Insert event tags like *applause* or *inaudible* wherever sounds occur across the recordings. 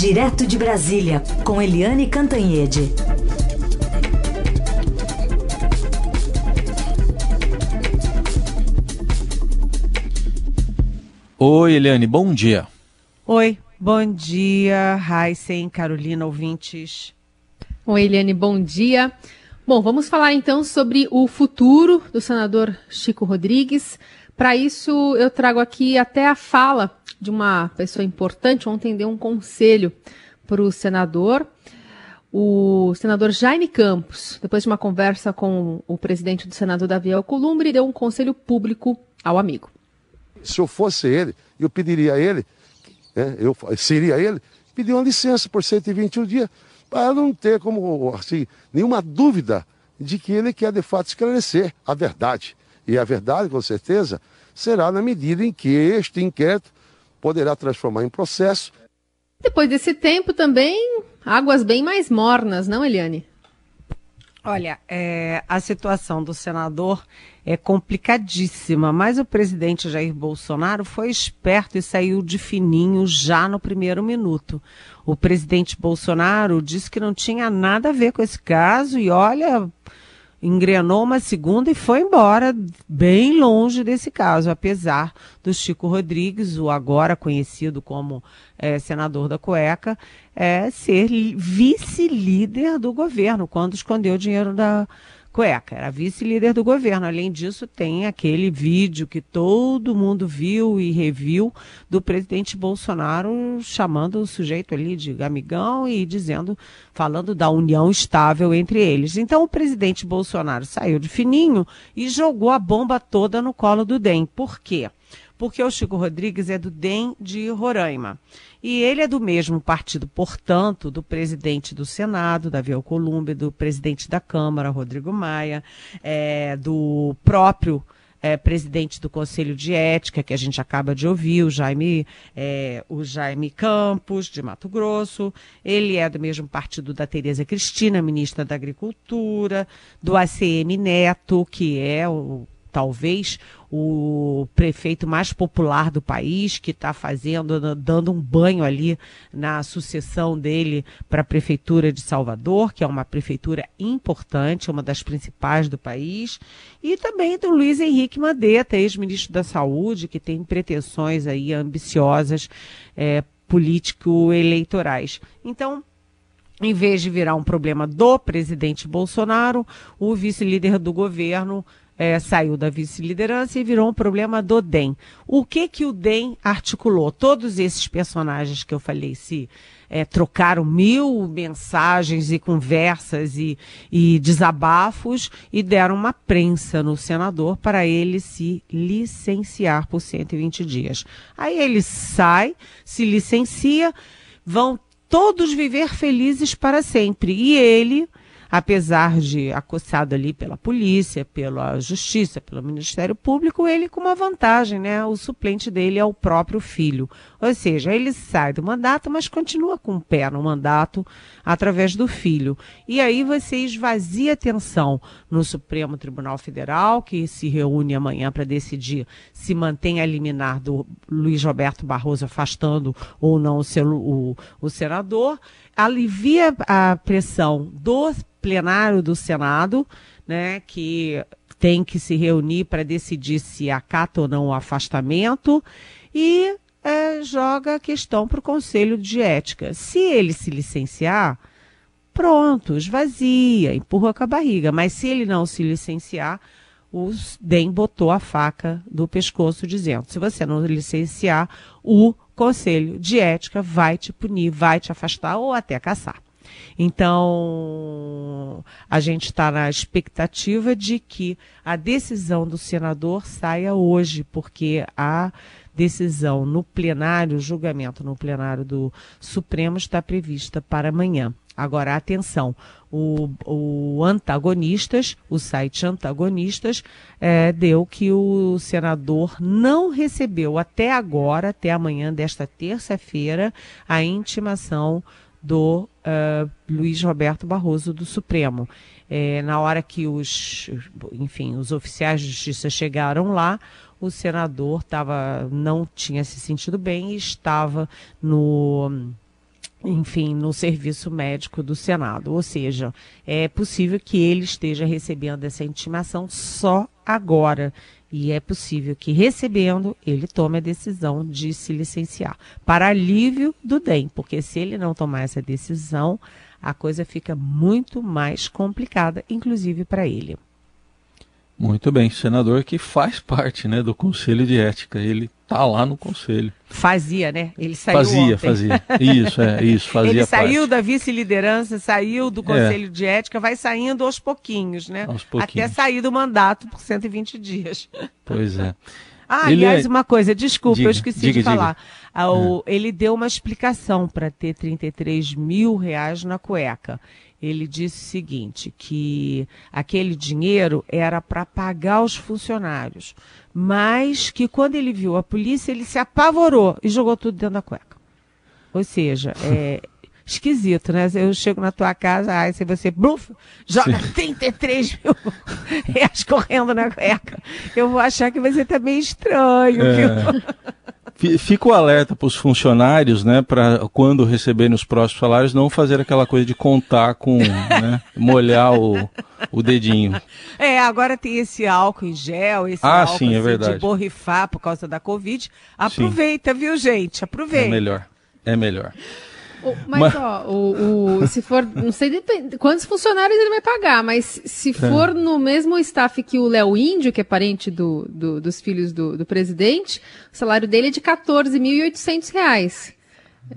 Direto de Brasília, com Eliane Cantanhede. Oi, Eliane, bom dia. Oi, bom dia, Heisen, Carolina, ouvintes. Oi, Eliane, bom dia. Bom, vamos falar então sobre o futuro do senador Chico Rodrigues. Para isso, eu trago aqui até a fala de uma pessoa importante. Ontem deu um conselho para o senador, o senador Jaime Campos, depois de uma conversa com o presidente do Senado, Davi Alcolumbre, deu um conselho público ao amigo. Se eu fosse ele, eu pediria a ele, né, eu seria ele, pedir uma licença por 121 dias, para não ter como assim, nenhuma dúvida de que ele quer de fato esclarecer a verdade. E a verdade, com certeza, será na medida em que este inquérito poderá transformar em processo. Depois desse tempo também, águas bem mais mornas, não, Eliane? Olha, é, a situação do senador é complicadíssima, mas o presidente Jair Bolsonaro foi esperto e saiu de fininho já no primeiro minuto. O presidente Bolsonaro disse que não tinha nada a ver com esse caso e olha, engrenou uma segunda e foi embora, bem longe desse caso, apesar do Chico Rodrigues, o agora conhecido como é, senador da cueca, é, ser vice-líder do governo, quando escondeu o dinheiro da cueca, era vice-líder do governo. Além disso, tem aquele vídeo que todo mundo viu e reviu do presidente Bolsonaro chamando o sujeito ali de amigão e dizendo, falando da união estável entre eles. Então o presidente Bolsonaro saiu de fininho e jogou a bomba toda no colo do DEM. Por quê? Porque o Chico Rodrigues é do DEM de Roraima. E ele é do mesmo partido, portanto, do presidente do Senado, Davi Alcolumbre, do presidente da Câmara, Rodrigo Maia, é, do próprio é, presidente do Conselho de Ética, que a gente acaba de ouvir, o Jaime, é, o Jaime Campos, de Mato Grosso. Ele é do mesmo partido da Tereza Cristina, ministra da Agricultura, do ACM Neto, que é o talvez o prefeito mais popular do país, que está fazendo, dando um banho ali na sucessão dele para a prefeitura de Salvador, que é uma prefeitura importante, uma das principais do país, e também do Luiz Henrique Mandetta, ex-ministro da Saúde, que tem pretensões aí ambiciosas é, político-eleitorais. Então, em vez de virar um problema do presidente Bolsonaro, o vice-líder do governo é, saiu da vice-liderança e virou um problema do DEM. O que que o DEM articulou? Todos esses personagens que eu falei se é, trocaram mil mensagens e conversas e, e desabafos e deram uma prensa no senador para ele se licenciar por 120 dias. Aí ele sai, se licencia, vão todos viver felizes para sempre. E ele apesar de acossado ali pela polícia, pela justiça, pelo Ministério Público, ele com uma vantagem, né? O suplente dele é o próprio filho. Ou seja, ele sai do mandato, mas continua com o pé no mandato através do filho. E aí você esvazia a atenção no Supremo Tribunal Federal, que se reúne amanhã para decidir se mantém a liminar do Luiz Roberto Barroso afastando ou não o, o, o senador, alivia a pressão do plenário do Senado, né, que tem que se reunir para decidir se acata ou não o afastamento e é, joga a questão para o Conselho de Ética. Se ele se licenciar, pronto, esvazia, empurra com a barriga. Mas se ele não se licenciar, o DEM botou a faca do pescoço dizendo: se você não licenciar, o Conselho de Ética vai te punir, vai te afastar ou até caçar. Então, a gente está na expectativa de que a decisão do senador saia hoje, porque a decisão no plenário, o julgamento no plenário do Supremo está prevista para amanhã. Agora, atenção, o, o Antagonistas, o site Antagonistas, é, deu que o senador não recebeu até agora, até amanhã desta terça-feira, a intimação do uh, Luiz Roberto Barroso do Supremo. É, na hora que os, enfim, os oficiais de justiça chegaram lá, o senador tava, não tinha se sentido bem e estava no enfim, no serviço médico do Senado. Ou seja, é possível que ele esteja recebendo essa intimação só agora. E é possível que, recebendo, ele tome a decisão de se licenciar. Para alívio do DEM, porque se ele não tomar essa decisão, a coisa fica muito mais complicada, inclusive para ele. Muito bem, senador que faz parte né, do Conselho de Ética. Ele tá lá no conselho. Fazia, né? Ele saiu Fazia, ontem. fazia. Isso, é, isso, fazia Ele saiu parte. da vice-liderança, saiu do Conselho de Ética, vai saindo aos pouquinhos, né? Aos pouquinhos. Até sair do mandato por 120 dias. Pois é. Ah, Ele aliás, é- uma coisa, desculpa, Diga, eu esqueci diga, de falar. Ah, o- Ele deu uma explicação para ter 33 mil reais na cueca. Ele disse o seguinte, que aquele dinheiro era para pagar os funcionários, mas que quando ele viu a polícia, ele se apavorou e jogou tudo dentro da cueca. Ou seja, *laughs* é esquisito, né? Eu chego na tua casa, aí se você bluf, joga 33 mil *laughs* reais correndo na cueca. Eu vou achar que você tá meio estranho, É. Fica o alerta para os funcionários, né, para quando receberem os próximos salários, não fazer aquela coisa de contar com, né, molhar o, o dedinho. É, agora tem esse álcool em gel, esse Ah, álcool sim, é assim, de borrifar por causa da Covid. Aproveita, viu, gente? É Aproveita. melhor. É melhor. O- Mas, Mas- ó, o, o- se for, não sei depende- quantos funcionários ele vai pagar, mas se for no mesmo staff que o Léo Índio, que é parente do, do- dos filhos do, do presidente, o salário dele é de 14.800 reais.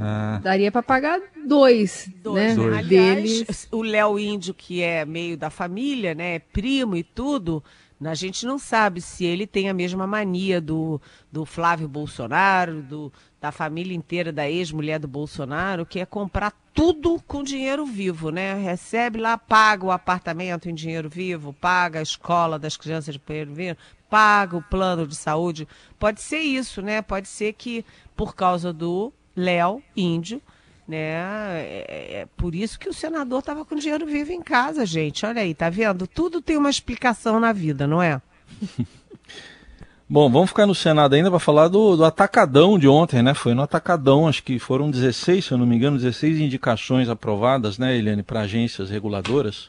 Ah, Daria para pagar dois, né? Dois. Aliás, Deles. o Léo Índio, que é meio da família, né, é primo e tudo, a gente não sabe se ele tem a mesma mania do, do Flávio Bolsonaro, do, da família inteira da ex-mulher do Bolsonaro, que é comprar tudo com dinheiro vivo, né? Recebe lá, paga o apartamento em dinheiro vivo, paga a escola das crianças de dinheiro vivo, paga o plano de saúde. Pode ser isso, né? Pode ser que por causa do Léo Índio, né? É, é por isso que o senador estava com dinheiro vivo em casa, gente. Olha aí, tá vendo? Tudo tem uma explicação na vida, não é? *laughs* Bom, vamos ficar no Senado ainda para falar do, do atacadão de ontem, né? Foi no atacadão, acho que foram 16, se eu não me engano, 16 indicações aprovadas, né, Eliane, para agências reguladoras.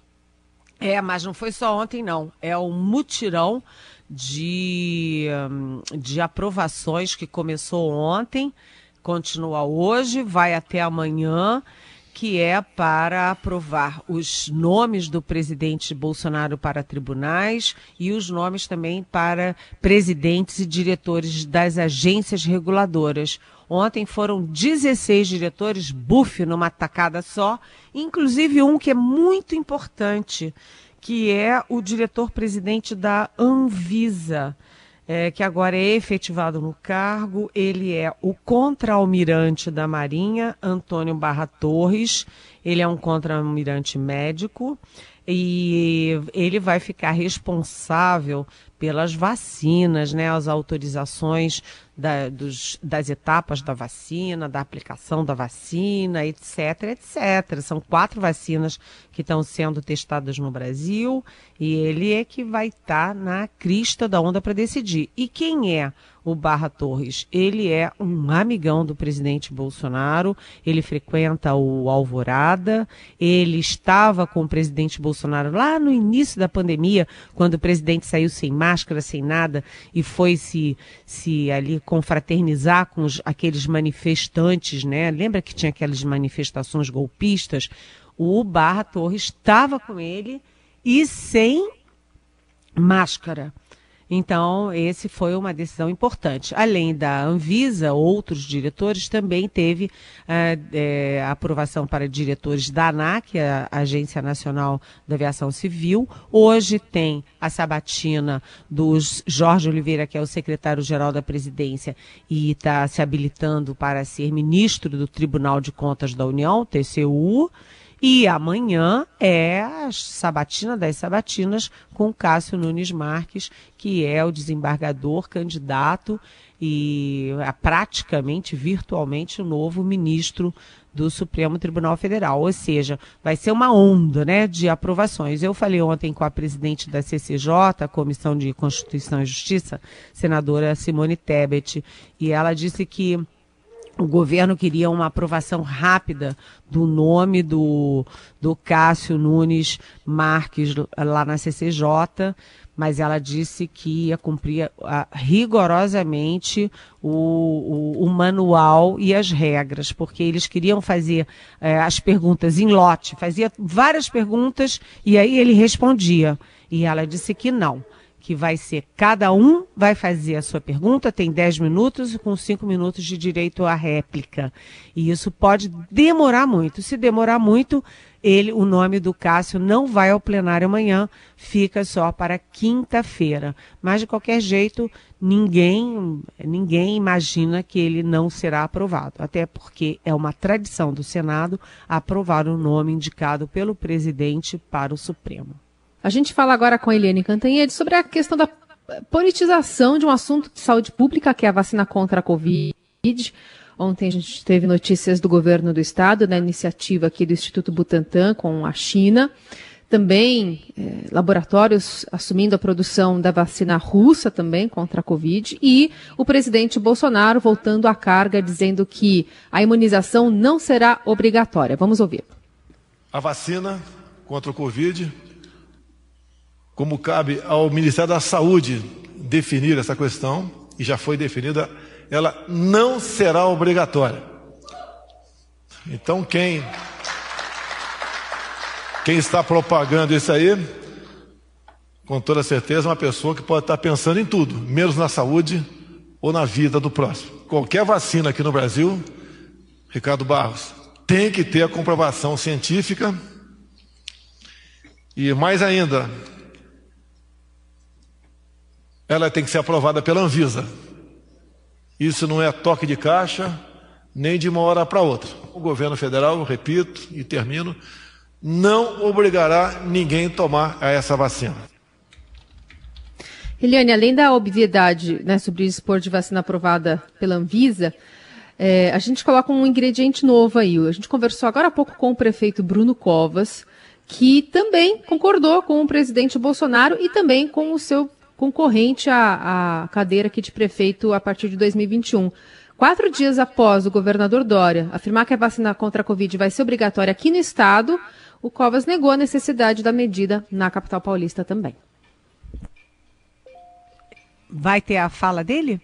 É, mas não foi só ontem, não. É um mutirão de, hum, de aprovações que começou ontem, continua hoje, vai até amanhã, que é para aprovar os nomes do presidente Bolsonaro para tribunais e os nomes também para presidentes e diretores das agências reguladoras. Ontem foram 16 diretores, buff numa tacada só, inclusive um que é muito importante, que é o diretor-presidente da Anvisa, é, que agora é efetivado no cargo. Ele é o contra-almirante da Marinha, Antônio Barra Torres. Ele é um contra-almirante médico e ele vai ficar responsável pelas vacinas, né, as autorizações da- dos- das etapas da vacina, da aplicação da vacina, etc, etc. São quatro vacinas que estão sendo testadas no Brasil e ele é que vai estar na crista da onda para decidir. E quem é o Barra Torres? Ele é um amigão do presidente Bolsonaro, ele frequenta o Alvorada, ele estava com o presidente Bolsonaro lá no início da pandemia, quando o presidente saiu sem máscara, sem nada, e foi se, se ali confraternizar com os, aqueles manifestantes, né? Lembra que tinha aquelas manifestações golpistas? O Barra Torres estava com ele e sem máscara. Então, esse foi uma decisão importante. Além da Anvisa, outros diretores também teve eh, eh, aprovação para diretores da ANAC, a Agência Nacional da Aviação Civil. Hoje tem a sabatina dos Jorge Oliveira, que é o secretário-geral da presidência e está se habilitando para ser ministro do Tribunal de Contas da União, TCU. E amanhã é a sabatina das sabatinas com Cássio Nunes Marques, que é o desembargador candidato e é praticamente virtualmente o novo ministro do Supremo Tribunal Federal. Ou seja, vai ser uma onda né, de aprovações. Eu falei ontem com a presidente da CCJ, a Comissão de Constituição e Justiça, senadora Simone Tebet, e ela disse que o governo queria uma aprovação rápida do nome do, do Cássio Nunes Marques lá na CCJ, mas ela disse que ia cumprir uh, rigorosamente o, o, o, manual e as regras, porque eles queriam fazer uh, as perguntas em lote, fazia várias perguntas e aí ele respondia. E ela disse que não que vai ser cada um vai fazer a sua pergunta, tem 10 minutos e com 5 minutos de direito à réplica. E isso pode demorar muito. Se demorar muito, ele, o nome do Cássio não vai ao plenário amanhã, fica só para quinta-feira. Mas de qualquer jeito, ninguém, ninguém imagina que ele não será aprovado, até porque é uma tradição do Senado aprovar o nome indicado pelo presidente para o Supremo. A gente fala agora com a Eliane Cantanhede sobre a questão da politização de um assunto de saúde pública, que é a vacina contra a Covid. Ontem a gente teve notícias do governo do estado, da iniciativa aqui do Instituto Butantan com a China. Também é, laboratórios assumindo a produção da vacina russa também contra a Covid. E o presidente Bolsonaro voltando à carga, dizendo que a imunização não será obrigatória. Vamos ouvir. A vacina contra o Covid como cabe ao Ministério da Saúde definir essa questão, e já foi definida, ela não será obrigatória. Então, quem, quem está propagando isso aí, com toda certeza, é uma pessoa que pode estar pensando em tudo, menos na saúde ou na vida do próximo. Qualquer vacina aqui no Brasil, Ricardo Barros, tem que ter a comprovação científica e mais ainda, ela tem que ser aprovada pela Anvisa. Isso não é toque de caixa, nem de uma hora para outra. O governo federal, repito e termino, não obrigará ninguém a tomar essa vacina. Eliane, além da obviedade né, sobre dispor de vacina aprovada pela Anvisa, é, a gente coloca um ingrediente novo aí. A gente conversou agora há pouco com o prefeito Bruno Covas, que também concordou com o presidente Bolsonaro e também com o seu concorrente à, à cadeira aqui de prefeito a partir de 2021. Quatro dias após o governador Dória afirmar que a vacina contra a Covid vai ser obrigatória aqui no estado, o Covas negou a necessidade da medida na capital paulista também. Vai ter a fala dele?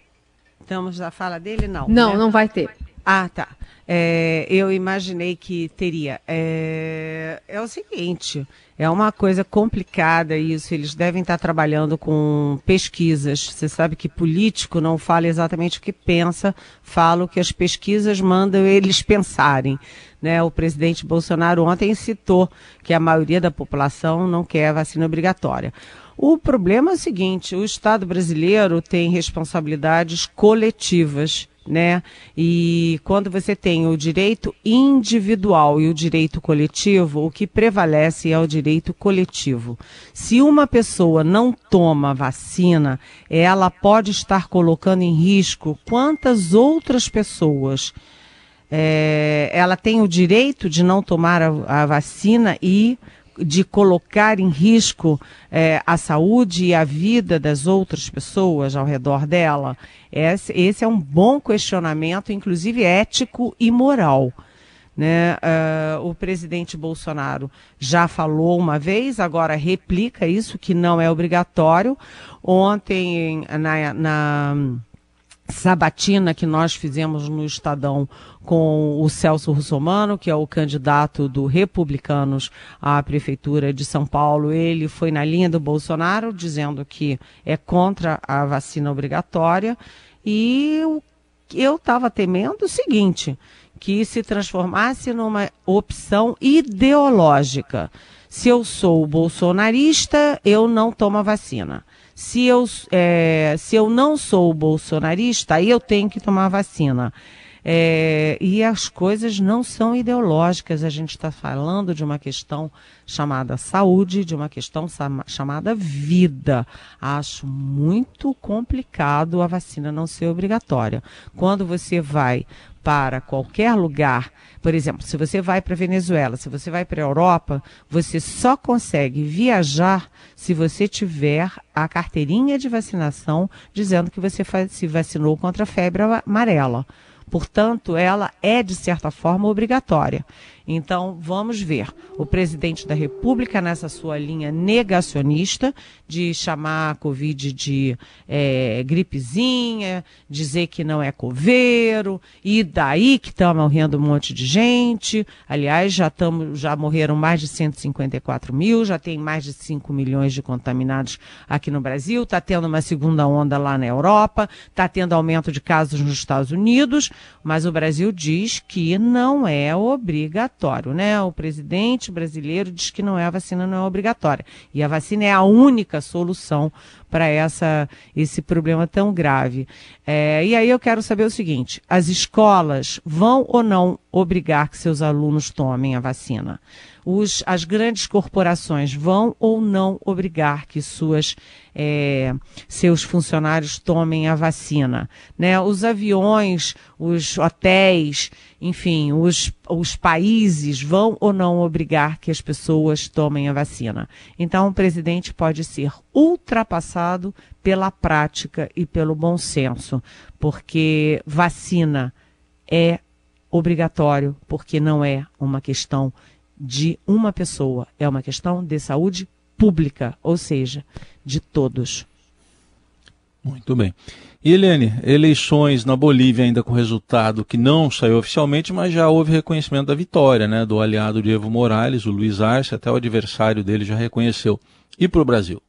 Estamos na fala dele? Não. Não, né? não vai ter. Ah, tá. É, eu imaginei que teria. É, é, o seguinte, é uma coisa complicada isso. Eles devem estar trabalhando com pesquisas. Você sabe que político não fala exatamente o que pensa, fala o que as pesquisas mandam eles pensarem. Né? O presidente Bolsonaro ontem citou que a maioria da população não quer vacina obrigatória. O problema é o seguinte: o Estado brasileiro tem responsabilidades coletivas né? E quando você tem o direito individual e o direito coletivo, o que prevalece é o direito coletivo. Se uma pessoa não toma vacina, ela pode estar colocando em risco quantas outras pessoas. É, ela tem o direito de não tomar a, a vacina e de colocar em risco é, a saúde e a vida das outras pessoas ao redor dela? Esse, esse é um bom questionamento, inclusive ético e moral. Né? Uh, o presidente Bolsonaro já falou uma vez, agora replica isso, que não é obrigatório. Ontem, na, na sabatina que nós fizemos no Estadão com o Celso Russomano, que é o candidato do Republicanos à Prefeitura de São Paulo. Ele foi na linha do Bolsonaro, dizendo que é contra a vacina obrigatória. E eu estava temendo o seguinte: que se transformasse numa opção ideológica. Se eu sou bolsonarista, eu não tomo a vacina. Se eu, é, se eu não sou bolsonarista, eu tenho que tomar vacina. É, e as coisas não são ideológicas, a gente está falando de uma questão chamada saúde, de uma questão chamada vida. Acho muito complicado a vacina não ser obrigatória. Quando você vai para qualquer lugar, por exemplo, se você vai para Venezuela, se você vai para a Europa, você só consegue viajar se você tiver a carteirinha de vacinação dizendo que você se vacinou contra a febre amarela Portanto, ela é, de certa forma, obrigatória. Então, vamos ver. O presidente da República, nessa sua linha negacionista, de chamar a Covid de é, gripezinha, dizer que não é coveiro, e daí que está morrendo um monte de gente. Aliás, já, tamo, já morreram mais de 154 mil, já tem mais de 5 milhões de contaminados aqui no Brasil, está tendo uma segunda onda lá na Europa, está tendo aumento de casos nos Estados Unidos, mas o Brasil diz que não é obrigatório obrigatório, né? O presidente brasileiro diz que não é a vacina não é obrigatória. E a vacina é a única solução para essa esse problema tão grave. É, e aí eu quero saber o seguinte: as escolas vão ou não obrigar que seus alunos tomem a vacina? Os, as grandes corporações vão ou não obrigar que suas, é, seus funcionários tomem a vacina? Né? Os aviões, os hotéis, enfim, os, os países vão ou não obrigar que as pessoas tomem a vacina? Então, o presidente pode ser ultrapassado pela prática e pelo bom senso, porque vacina é obrigatório, porque não é uma questão de uma pessoa, é uma questão de saúde pública, ou seja, de todos. Muito bem. E Helene, eleições na Bolívia ainda com resultado que não saiu oficialmente, mas já houve reconhecimento da vitória, né, do aliado de Evo Morales, o Luiz Arce, até o adversário dele já reconheceu. E para o Brasil?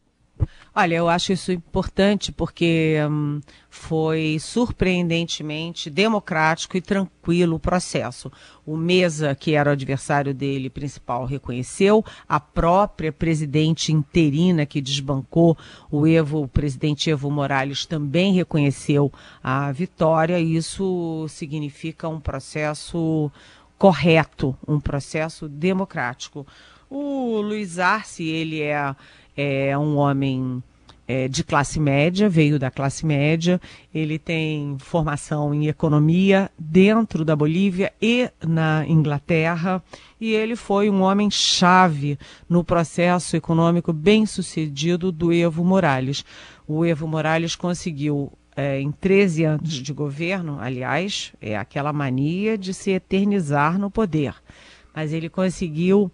Olha, eu acho isso importante porque hum, foi surpreendentemente democrático e tranquilo o processo. O Mesa, que era o adversário dele principal, reconheceu, a própria presidente interina que desbancou o Evo, o presidente Evo Morales, também reconheceu a vitória. Isso significa um processo correto, um processo democrático. O Luiz Arce, ele é é um homem é, de classe média, veio da classe média, ele tem formação em economia dentro da Bolívia e na Inglaterra, e ele foi um homem chave no processo econômico bem sucedido do Evo Morales. O Evo Morales conseguiu é, em 13 anos de governo, aliás, é aquela mania de se eternizar no poder. Mas ele conseguiu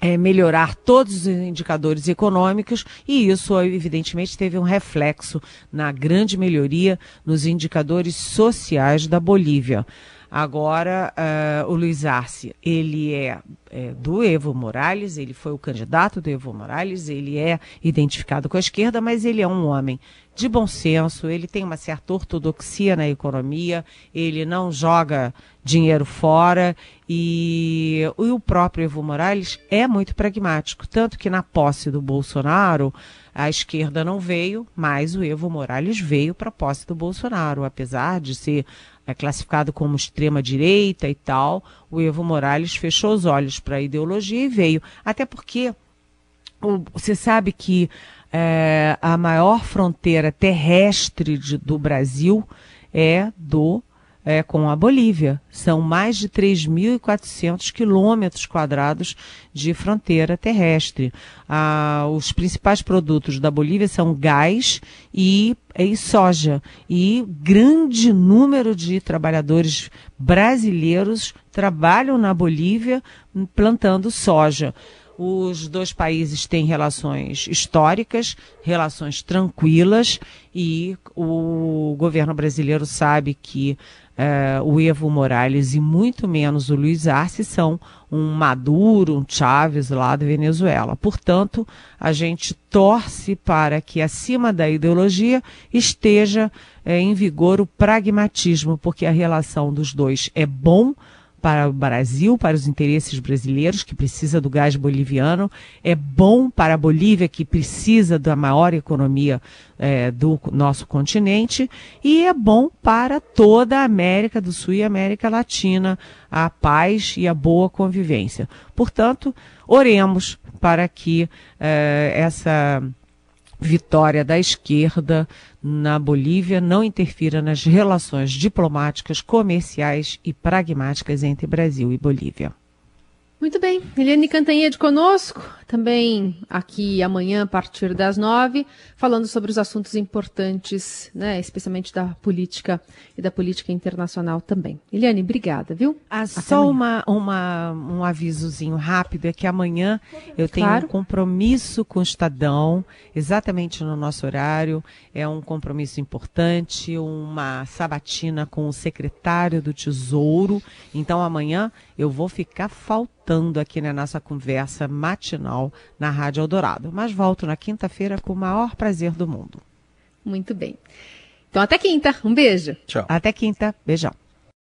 é, melhorar todos os indicadores econômicos e isso, evidentemente, teve um reflexo na grande melhoria nos indicadores sociais da Bolívia. Agora, uh, o Luiz Arce, ele é, é, do Evo Morales, ele foi o candidato do Evo Morales, ele é identificado com a esquerda, mas ele é um homem de bom senso, ele tem uma certa ortodoxia na economia, ele não joga dinheiro fora e, e o próprio Evo Morales é muito pragmático, tanto que na posse do Bolsonaro, a esquerda não veio, mas o Evo Morales veio para a posse do Bolsonaro, apesar de ser é classificado como extrema-direita e tal, o Evo Morales fechou os olhos para a ideologia e veio. Até porque você sabe que é, a maior fronteira terrestre de, do Brasil é do é, com a Bolívia. São mais de 3.400 quilômetros quadrados de fronteira terrestre. Ah, os principais produtos da Bolívia são gás e, e soja. E grande número de trabalhadores brasileiros trabalham na Bolívia plantando soja. Os dois países têm relações históricas, relações tranquilas, e o governo brasileiro sabe que uh, o Evo Morales e muito menos o Luiz Arce são um Maduro, um Chávez lá da Venezuela. Portanto, a gente torce para que acima da ideologia esteja eh, em vigor o pragmatismo, porque a relação dos dois é bom para o Brasil, para os interesses brasileiros, que precisa do gás boliviano, é bom para a Bolívia, que precisa da maior economia é, do nosso continente, e é bom para toda a América do Sul e América Latina, a paz e a boa convivência. Portanto, oremos para que é, essa vitória da esquerda na Bolívia não interfira nas relações diplomáticas, comerciais e pragmáticas entre Brasil e Bolívia. Muito bem. Eliane Cantanhede conosco, também aqui amanhã a partir das nove, falando sobre os assuntos importantes, né, especialmente da política e da política internacional também. Eliane, obrigada, viu? Ah, só uma, uma, um avisozinho rápido, é que amanhã eu tenho claro. um compromisso com o Estadão, exatamente no nosso horário, é um compromisso importante, uma sabatina com o secretário do Tesouro, então amanhã eu vou ficar faltando aqui na nossa conversa matinal na Rádio Eldorado. Mas volto na quinta-feira com o maior prazer do mundo. Muito bem. Então até quinta. Um beijo. Tchau. Até quinta. Beijão.